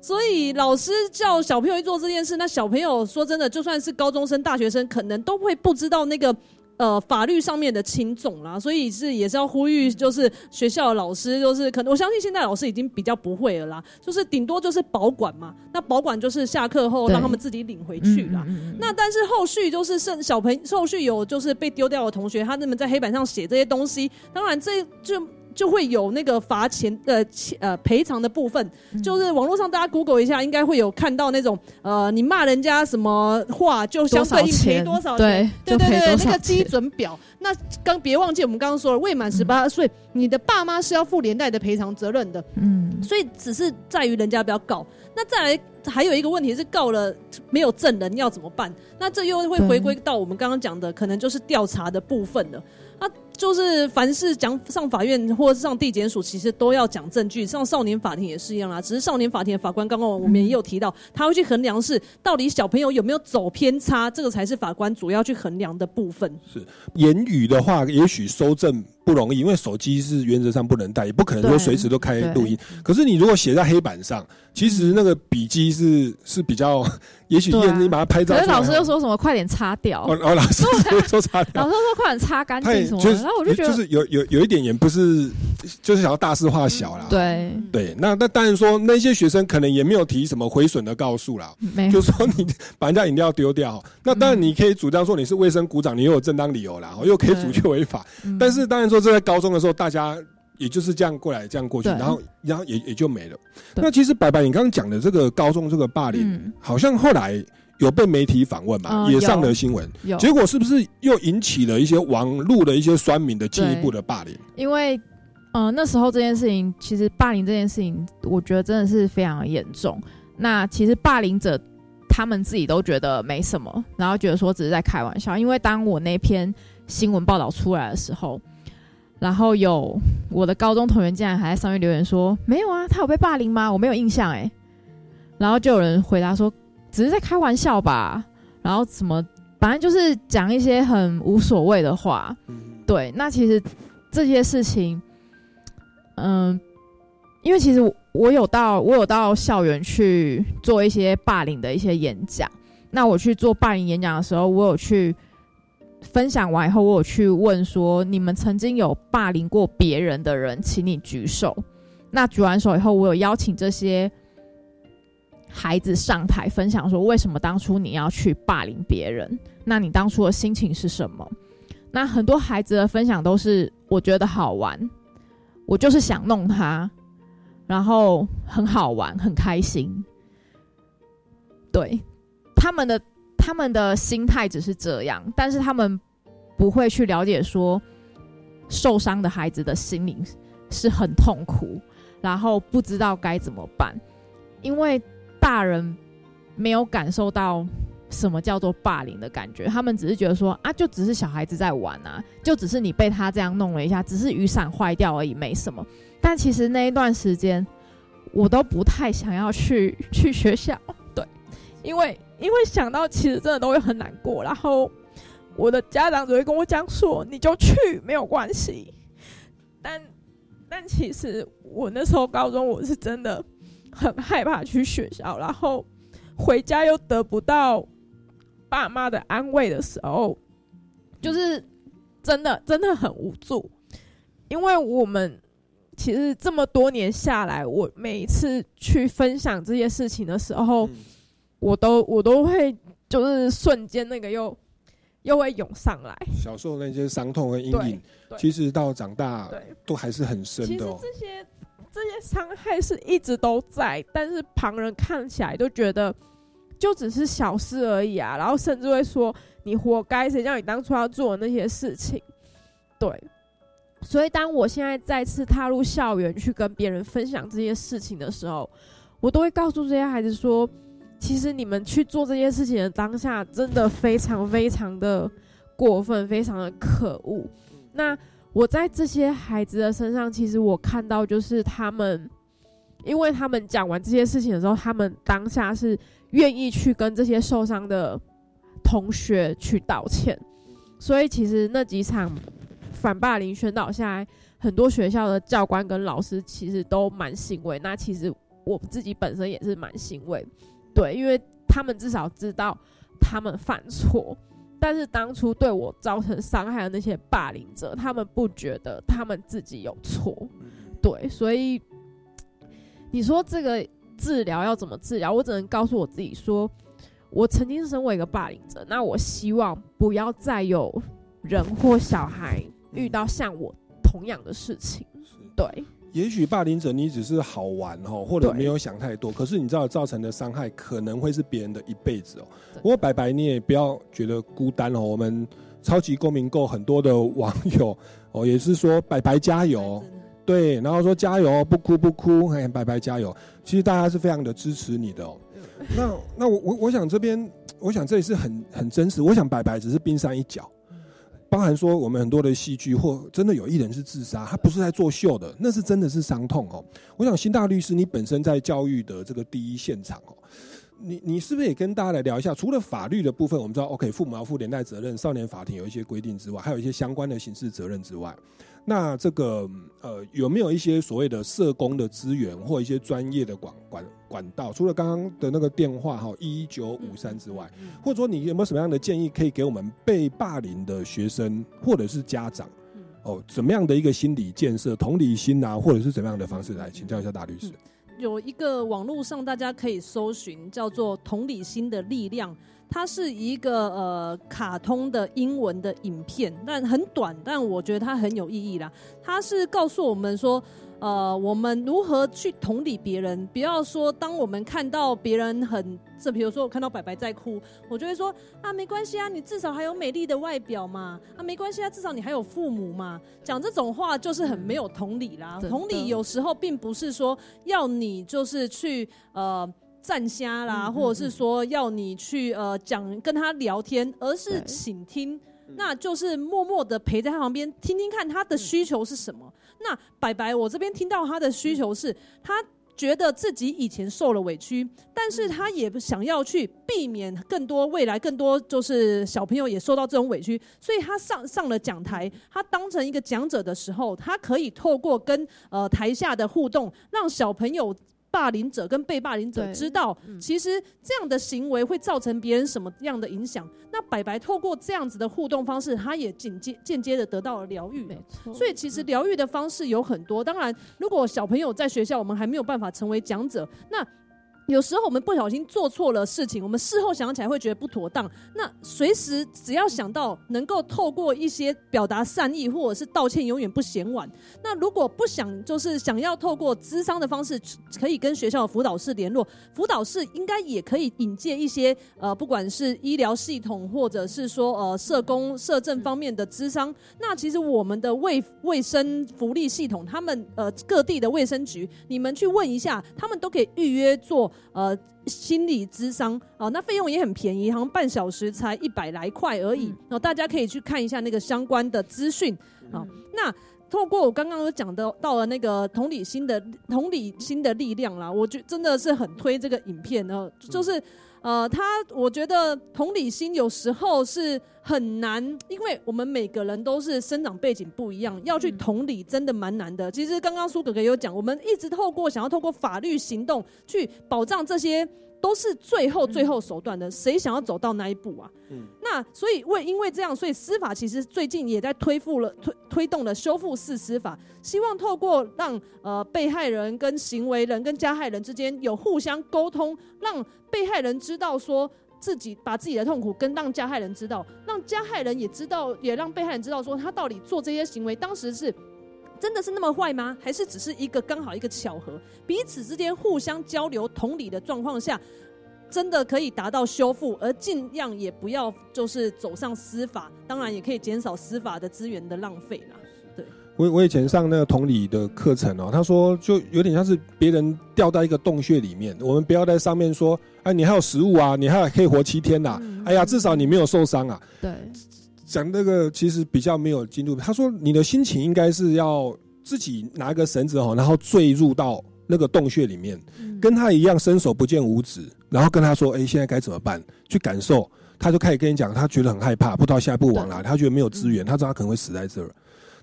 [SPEAKER 3] 所以老师叫小朋友去做这件事，那小朋友说真的，就算是高中生、大学生，可能都会不知道那个呃法律上面的轻重啦。所以是也是要呼吁，就是学校的老师，就是可能我相信现在老师已经比较不会了啦，就是顶多就是保管嘛。那保管就是下课后让他们自己领回去啦。
[SPEAKER 2] 嗯嗯嗯
[SPEAKER 3] 那但是后续就是剩小朋后续有就是被丢掉的同学，他们在黑板上写这些东西，当然这就。就会有那个罚钱呃钱呃赔偿的部分，就是网络上大家 Google 一下，应该会有看到那种呃你骂人家什么话就相对应赔
[SPEAKER 2] 多少钱对，
[SPEAKER 3] 对对对，那个基准表。那刚别忘记我们刚刚说了，未满十八岁，你的爸妈是要负连带的赔偿责任的。
[SPEAKER 2] 嗯，
[SPEAKER 3] 所以只是在于人家不要告。那再来还有一个问题是告了没有证人要怎么办？那这又会回归到我们刚刚讲的，可能就是调查的部分了。那就是凡是讲上法院或者是上地检署，其实都要讲证据。上少年法庭也是一样啦，只是少年法庭的法官刚刚我们也有提到，他会去衡量是到底小朋友有没有走偏差，这个才是法官主要去衡量的部分。
[SPEAKER 1] 是言语的话，也许收证不容易，因为手机是原则上不能带，也不可能说随时都开录音。可是你如果写在黑板上，其实那个笔记是是比较，也许你把它拍照。
[SPEAKER 2] 可是老师又说什么快点擦掉，
[SPEAKER 1] 哦哦，老师说擦掉
[SPEAKER 2] 老师。说快点擦干净什么，
[SPEAKER 1] 就是
[SPEAKER 2] 然后我就觉得
[SPEAKER 1] 就是有有有一点也不是，就是想要大事化小啦。
[SPEAKER 2] 对，
[SPEAKER 1] 对，那那当然说那些学生可能也没有提什么毁损的告诉啦，
[SPEAKER 2] 没有。
[SPEAKER 1] 就说你把人家饮料丢掉，那当然你可以主张说你是卫生股长，你又有正当理由啦，又可以阻却违法。
[SPEAKER 2] 嗯。
[SPEAKER 1] 但是当然说这在高中的时候，大家也就是这样过来，这样过去，然后然后也也就没了。那其实白白，你刚刚讲的这个高中这个霸凌，
[SPEAKER 2] 嗯。
[SPEAKER 1] 好像后来有被媒体访问嘛，
[SPEAKER 2] 嗯
[SPEAKER 1] 也上了新闻，
[SPEAKER 2] 有，
[SPEAKER 1] 结果是不是又引起了一些网络的一些酸民的进一步的霸凌？
[SPEAKER 2] 因为呃那时候这件事情，其实霸凌这件事情，我觉得真的是非常严重。那其实霸凌者他们自己都觉得没什么，然后觉得说只是在开玩笑。因为当我那篇新闻报道出来的时候，然后有我的高中同学竟然还在上面留言说：“没有啊，他有被霸凌吗？我没有印象。”哎，然后就有人回答说：“只是在开玩笑吧。”然后什么，反正就是讲一些很无所谓的话。对，那其实这些事情，嗯，因为其实我我有到我有到校园去做一些霸凌的一些演讲。那我去做霸凌演讲的时候，我有去分享完以后，我有去问说，你们曾经有霸凌过别人的人，请你举手。那举完手以后，我有邀请这些孩子上台分享说，为什么当初你要去霸凌别人？那你当初的心情是什么？那很多孩子的分享都是我觉得好玩，我就是想弄他，然后很好玩，很开心。对，他们的他们的心态只是这样，但是他们不会去了解说，受伤的孩子的心灵是很痛苦，然后不知道该怎么办，因为大人没有感受到什么叫做霸凌的感觉，他们只是觉得说啊，就只是小孩子在玩啊，就只是你被他这样弄了一下，只是雨伞坏掉而已，没什么。但其实那一段时间，我都不太想要去去学校，对，因为因为想到其实真的都会很难过，然后我的家长只会跟我讲说，你就去没有关系。但但其实我那时候高中我是真的很害怕去学校，然后回家又得不到爸妈的安慰的时候，就是真的真的很无助，因为我们其实这么多年下来，我每一次去分享这些事情的时候，我都我都会就是瞬间那个又又会涌上来。
[SPEAKER 1] 小时候那些伤痛和阴影，其实到长大都还是很深
[SPEAKER 2] 其实
[SPEAKER 1] 的哦。
[SPEAKER 2] 这些这些伤害是一直都在，但是旁人看起来都觉得就只是小事而已啊，然后甚至会说你活该，谁叫你当初要做的那些事情？对，所以当我现在再次踏入校园去跟别人分享这些事情的时候，我都会告诉这些孩子说，其实你们去做这些事情的当下，真的非常非常的过分，非常的可恶。那我在这些孩子的身上，其实我看到就是他们，因为他们讲完这些事情的时候，他们当下是愿意去跟这些受伤的同学去道歉，所以其实那几场反霸凌宣导下来，很多学校的教官跟老师其实都蛮欣慰。那其实我自己本身也是蛮欣慰，对，因为他们至少知道他们犯错，但是当初对我造成伤害的那些霸凌者，他们不觉得他们自己有错，对，所以你说这个治疗要怎么治疗？我只能告诉我自己说，我曾经身为一个霸凌者，那我希望不要再有人或小孩遇到像我同样的事情，对。
[SPEAKER 1] 也许霸凌者你只是好玩哦，或者
[SPEAKER 2] 对
[SPEAKER 1] 没有想太多，可是你知道造成的伤害可能会是别人的一辈子哦。不过白白你也不要觉得孤单哦，我们超级公民购很多的网友哦也是说白白加油，对，然后说加油不哭不哭，嘿白白加油，其实大家是非常的支持你的哦。那那我我我想这边，我想这也是很很真实，我想白白只是冰山一角。包含说我们很多的戏剧，或真的有艺人是自杀，他不是在作秀的，那是真的是伤痛哦。我想新大律师，你本身在教育的这个第一现场哦，你你是不是也跟大家来聊一下？除了法律的部分，我们知道 OK，父母要负连带责任，少年法庭有一些规定之外，还有一些相关的刑事责任之外，那这个呃有没有一些所谓的社工的资源或一些专业的管管管道？除了刚刚的那个电话哈一九五三之外，或者说你有没有什么样的建议可以给我们被霸凌的学生或者是家长？哦，怎么样的一个心理建设、同理心啊，或者是怎么样的方式来请教一下大律师？
[SPEAKER 3] 有一个网络上大家可以搜寻，叫做“同理心的力量”，它是一个呃卡通的英文的影片，但很短，但我觉得它很有意义啦。它是告诉我们说，呃，我们如何去同理别人，不要说当我们看到别人很，这比如说我看到白白在哭，我就会说啊，没关系啊，你至少还有美丽的外表嘛，啊，没关系啊，至少你还有父母嘛。讲这种话就是很没有同理啦。同理有时候并不是说要你就是去呃。站瞎啦，或者是说要你去呃讲跟他聊天，而是
[SPEAKER 2] 对。
[SPEAKER 3] 倾听，那就是默默的陪在他旁边，听听看他的需求是什么。那白白，我这边听到他的需求是，他觉得自己以前受了委屈，但是他也想要去避免更多未来更多就是小朋友也受到这种委屈，所以他上上了讲台，他当成一个讲者的时候，他可以透过跟呃台下的互动，让小朋友。霸凌者跟被霸凌者知道，
[SPEAKER 2] 嗯
[SPEAKER 3] 其实这样的行为会造成别人什么样的影响？那白白透过这样子的互动方式，他也间接间接的得到了疗愈。
[SPEAKER 2] 没错，
[SPEAKER 3] 所以其实疗愈的方式有很多。当然，如果小朋友在学校，我们还没有办法成为讲者，那有时候我们不小心做错了事情，我们事后想起来会觉得不妥当。那随时只要想到能够透过一些表达善意或者是道歉，永远不嫌晚。那如果不想，就是想要透过咨商的方式，可以跟学校的辅导室联络，辅导室应该也可以引荐一些呃，不管是医疗系统或者是说呃社工、社政方面的咨商。那其实我们的卫卫生福利系统，他们呃各地的卫生局，你们去问一下，他们都可以预约做呃心理咨商啊、那费用也很便宜，好像半小时才一百来块而已。然后大家可以去看一下那个相关的资讯啊。那透过我刚刚有讲的到了那个同理心的同理心的力量啦，我觉真的是很推这个影片呢，就是呃，他我觉得同理心有时候是很难，因为我们每个人都是生长背景不一样，要去同理真的蛮难的。其实刚刚苏哥哥有讲，我们一直透过想要透过法律行动去保障这些。都是最后最后手段的，谁想要走到那一步啊？
[SPEAKER 1] 嗯
[SPEAKER 3] 那所以为因为这样，所以司法其实最近也在推复了推推动了修复式司法，希望透过让呃被害人跟行为人跟加害人之间有互相沟通，让被害人知道说。自己把自己的痛苦跟让加害人知道，让加害人也知道，也让被害人知道，说他到底做这些行为当时是真的是那么坏吗？还是只是一个刚好一个巧合？彼此之间互相交流、同理的状况下，真的可以达到修复，而尽量也不要就是走上司法，当然也可以减少司法的资源的浪费啦。
[SPEAKER 1] 我我以前上那个同理的课程哦，他说就有点像是别人掉到一个洞穴里面，我们不要在上面说，哎，你还有食物啊，你还可以活七天呐、
[SPEAKER 2] 嗯
[SPEAKER 1] 哎呀，至少你没有受伤啊。
[SPEAKER 2] 对，
[SPEAKER 1] 讲那个其实比较没有进度，他说你的心情应该是要自己拿个绳子哦，然后坠入到那个洞穴里面，跟他一样伸手不见五指，然后跟他说，哎，现在该怎么办？去感受，他就开始跟你讲，他觉得很害怕，不知道下一步往哪，他觉得没有资源，他知道他可能会死在这儿。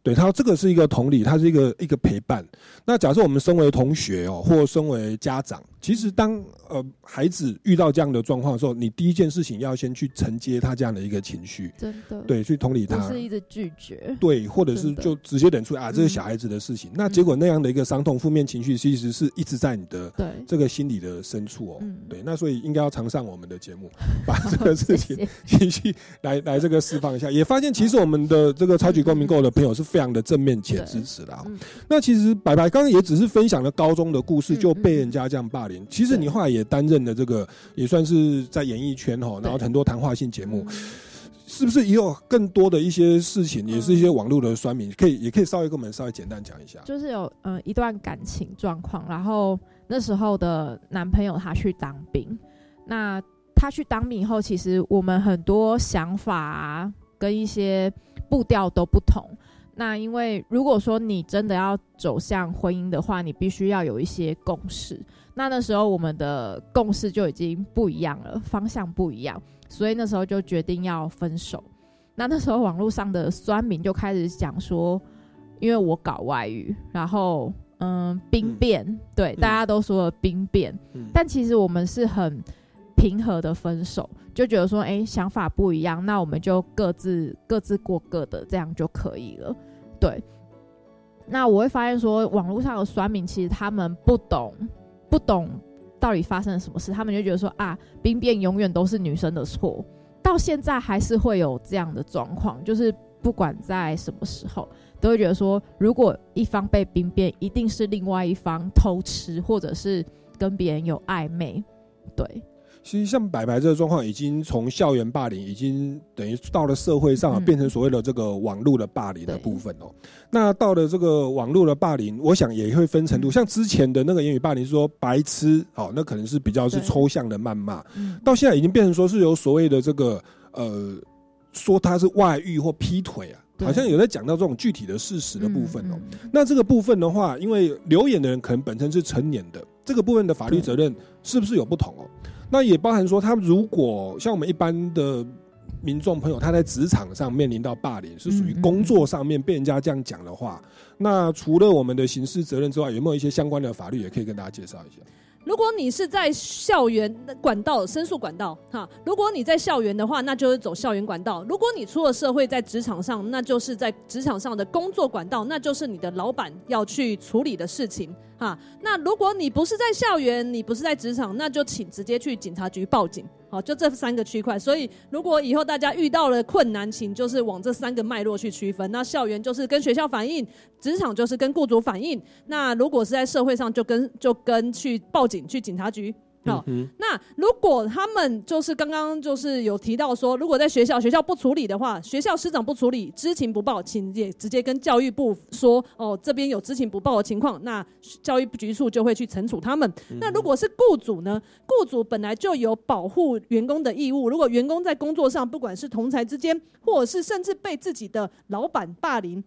[SPEAKER 1] 对他这个是一个同理，它是一个一个陪伴。那假设我们身为同学哦，或身为家长，其实当呃孩子遇到这样的状况的时候，你第一件事情要先去承接他这样的一个情绪，
[SPEAKER 2] 真的，
[SPEAKER 1] 对，去同理他，
[SPEAKER 2] 不是一直拒绝，
[SPEAKER 1] 对，或者是就直接忍出啊，这是小孩子的事情。那结果那样的一个伤痛、负面情绪，其实是一直在你的
[SPEAKER 2] 对
[SPEAKER 1] 这个心理的深处哦。
[SPEAKER 2] 嗯
[SPEAKER 1] 对，那所以应该要常上我们的节目，把这个事情情绪来来这个释放一下。也发现其实我们的这个超级公民购的朋友是非常的正面且支持的那其实白白刚刚也只是分享了高中的故事，就被人家这样霸凌。其实你后来也担任了这个，也算是在演艺圈哈，然后很多谈话性节目。是不是也有更多的一些事情，也是一些网络的酸民，可以也可以稍微跟我们稍微简单讲一下。
[SPEAKER 2] 就是有呃一段感情状况，然后那时候的男朋友他去当兵，那他去当兵以后，其实我们很多想法啊，跟一些步调都不同。那因为如果说你真的要走向婚姻的话，你必须要有一些共识。那那时候我们的共识就已经不一样了，方向不一样，所以那时候就决定要分手。那那时候网络上的酸民就开始讲说，因为我搞外遇，然后嗯兵变，对、大家都说了兵变，
[SPEAKER 1] 嗯
[SPEAKER 2] 但其实我们是很平和的分手，就觉得说，哎、想法不一样，那我们就各自各自过各的，这样就可以了。对。那我会发现说，网络上的酸民其实他们不懂，不懂到底发生了什么事，他们就觉得说啊，兵变永远都是女生的错，到现在还是会有这样的状况，就是不管在什么时候，都会觉得说，如果一方被兵变，一定是另外一方偷吃，或者是跟别人有暧昧，对。
[SPEAKER 1] 其实像白白这个状况，已经从校园霸凌，已经等于到了社会上，
[SPEAKER 2] 嗯
[SPEAKER 1] 变成所谓的这个网络的霸凌的部分哦。那到了这个网络的霸凌，我想也会分程度。像之前的那个言语霸凌，说白痴哦，那可能是比较是抽象的谩骂，
[SPEAKER 2] 嗯
[SPEAKER 1] 到现在已经变成说是有所谓的这个呃，说他是外遇或劈腿啊，好像有在讲到这种具体的事实的部分哦。那这个部分的话，因为留言的人可能本身是成年的，这个部分的法律责任是不是有不同哦？那也包含说，他如果像我们一般的民众朋友，他在职场上面临到霸凌，是属于工作上面被人家这样讲的话，那除了我们的刑事责任之外，有没有一些相关的法律也可以跟大家介绍一下？
[SPEAKER 3] 如果你是在校园管道、申诉管道，哈，如果你在校园的话，那就是走校园管道；如果你出了社会，在职场上，那就是在职场上的工作管道，那就是你的老板要去处理的事情，哈。那如果你不是在校园，你不是在职场，那就请直接去警察局报警，好，就这三个区块。所以，如果以后大家遇到了困难，请就是往这三个脉络去区分。那校园就是跟学校反映，职场就是跟雇主反映。那如果是在社会上，就跟就跟去报警去警察局。好、
[SPEAKER 1] 嗯
[SPEAKER 3] 那如果他们就是刚刚就是有提到说，如果在学校学校不处理的话，学校师长不处理，知情不报，请也直接跟教育部说，哦，这边有知情不报的情况，那教育局处就会去惩处他们。那如果是雇主呢？雇主本来就有保护员工的义务，如果员工在工作上，不管是同才之间，或者是甚至被自己的老板霸凌，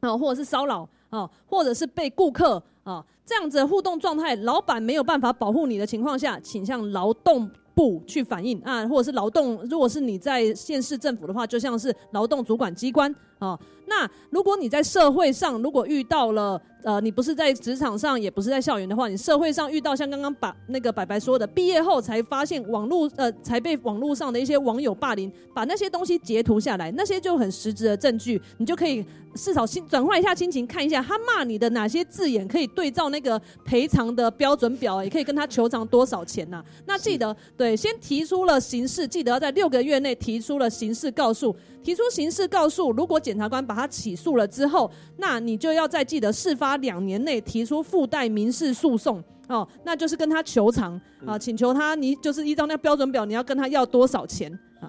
[SPEAKER 3] 啊、或者是骚扰啊、或者是被顾客啊、这样子互动状态，老板没有办法保护你的情况下，请向劳动部去反映。啊，或者是劳动，如果是你在县市政府的话，就像是劳动主管机关啊。那如果你在社会上，如果遇到了呃，你不是在职场上，也不是在校园的话，你社会上遇到像刚刚把那个白白说的，毕业后才发现网络呃，才被网络上的一些网友霸凌，把那些东西截图下来，那些就很实质的证据，你就可以至少心转换一下心情，看一下他骂你的哪些字眼，可以对照那个赔偿的标准表，也可以跟他求偿多少钱呐、那记得对，先提出了刑事，记得要在六个月内提出了刑事告诉。提出刑事告诉，如果检察官把他起诉了之后，那你就要再记得事发两年内提出附带民事诉讼。哦，那就是跟他求偿。啊，请求他，你就是依照那个标准表，你要跟他要多少钱？啊？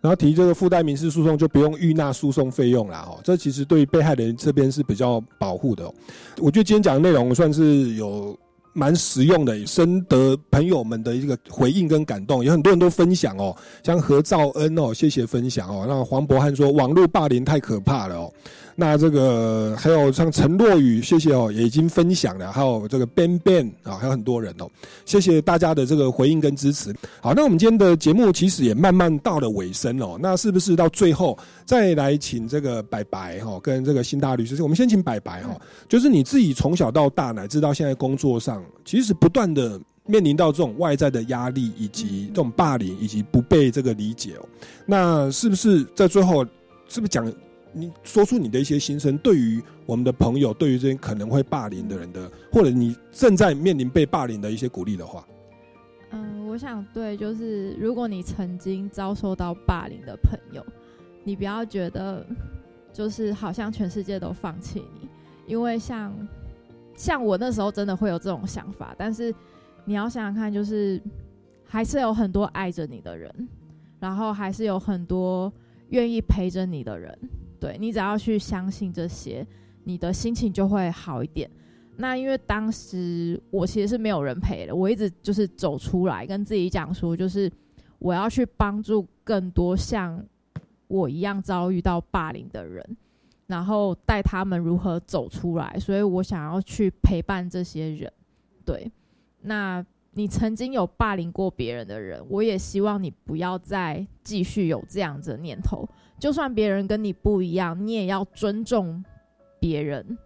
[SPEAKER 1] 然后提这个附带民事诉讼就不用预纳诉讼费用啦，哦，这其实对于被害人这边是比较保护的、哦。我觉得今天讲的内容算是有蛮实用的，深得朋友们的一个回应跟感动，有很多人都分享哦，像何兆恩哦，谢谢分享哦。那黄博汉说网络霸凌太可怕了哦。那这个还有像陈若雨，谢谢哦，也已经分享了，还有这个 Ben Ben 啊，还有很多人哦，谢谢大家的这个回应跟支持。好，那我们今天的节目其实也慢慢到了尾声哦，那是不是到最后再来请这个白白哈，跟这个新大律师，我们先请白白哈，就是你自己从小到大乃至到现在工作上，其实不断的。面临到这种外在的压力，以及这种霸凌，以及不被这个理解哦，那是不是在最后，是不是讲你说出你的一些心声，对于我们的朋友，对于这些可能会霸凌的人的，或者你正在面临被霸凌的一些鼓励的话？
[SPEAKER 2] 嗯，我想对，就是如果你曾经遭受到霸凌的朋友，你不要觉得就是好像全世界都放弃你，因为像像我那时候真的会有这种想法，但是。你要想想看，就是还是有很多爱着你的人，然后还是有很多愿意陪着你的人。对你只要去相信这些，你的心情就会好一点。那因为当时我其实是没有人陪的，我一直就是走出来，跟自己讲说，就是我要去帮助更多像我一样遭遇到霸凌的人，然后带他们如何走出来。所以我想要去陪伴这些人，对。那你曾经有霸凌过别人的人，我也希望你不要再继续有这样子的念头。就算别人跟你不一样，你也要尊重别人。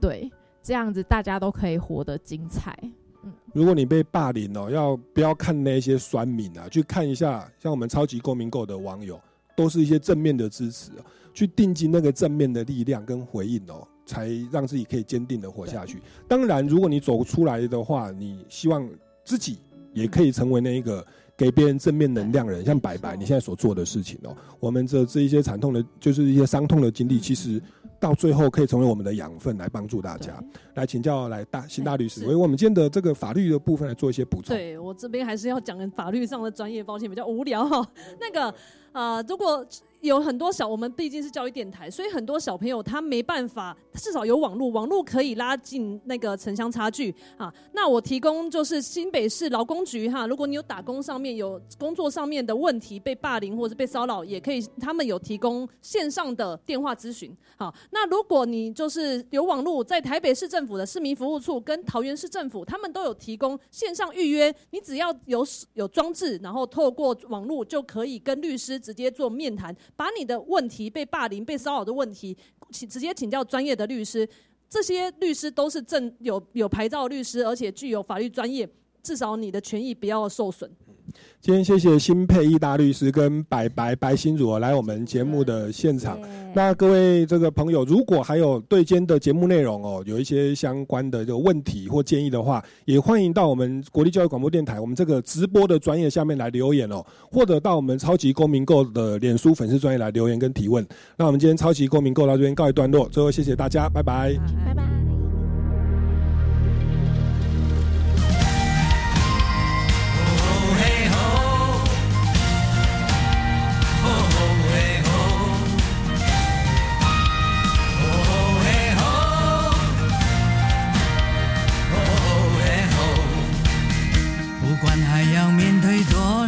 [SPEAKER 2] 对，这样子大家都可以活得精彩。
[SPEAKER 1] 嗯，如果你被霸凌哦，要不要看那些酸民啊？去看一下，像我们超级公民购的网友，都是一些正面的支持，去定睛那个正面的力量跟回应哦。才让自己可以坚定的活下去。当然，如果你走出来的话，你希望自己也可以成为那一个给别人正面能量的人，像白白你现在所做的事情哦。我们的这一些惨痛的，就是一些伤痛的经历，其实到最后可以成为我们的养分，来帮助大家。来请教来大新大律师，为我们今天的这个法律的部分来做一些补充。
[SPEAKER 3] 对我这边还是要讲法律上的专业，抱歉比较无聊哈。那个啊，如果。有很多小，我们毕竟是教育电台，所以很多小朋友他没办法，至少有网络，网络可以拉近那个城乡差距啊。那我提供就是新北市劳工局哈，如果你有打工上面有工作上面的问题，被霸凌或者被骚扰，也可以，他们有提供线上的电话咨询。好，那如果你就是有网络，在台北市政府的市民服务处跟桃园市政府，他们都有提供线上预约，你只要有有装置，然后透过网络就可以跟律师直接做面谈。把你的问题被霸凌、被骚扰的问题，请直接请教专业的律师。这些律师都是正有有牌照律师，而且具有法律专业，至少你的权益不要受损。
[SPEAKER 1] 今天谢谢新配义大律师跟白白白心如来我们节目的现场。那各位这个朋友，如果还有对今天的节目内容哦，有一些相关的这个问题或建议的话，也欢迎到我们国立教育广播电台我们这个直播的专业下面来留言哦，或者到我们超级公民购的脸书粉丝专业来留言跟提问。那我们今天超级公民购到这边告一段落，最后谢谢大家，拜拜，
[SPEAKER 2] 拜拜。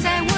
[SPEAKER 5] 在我，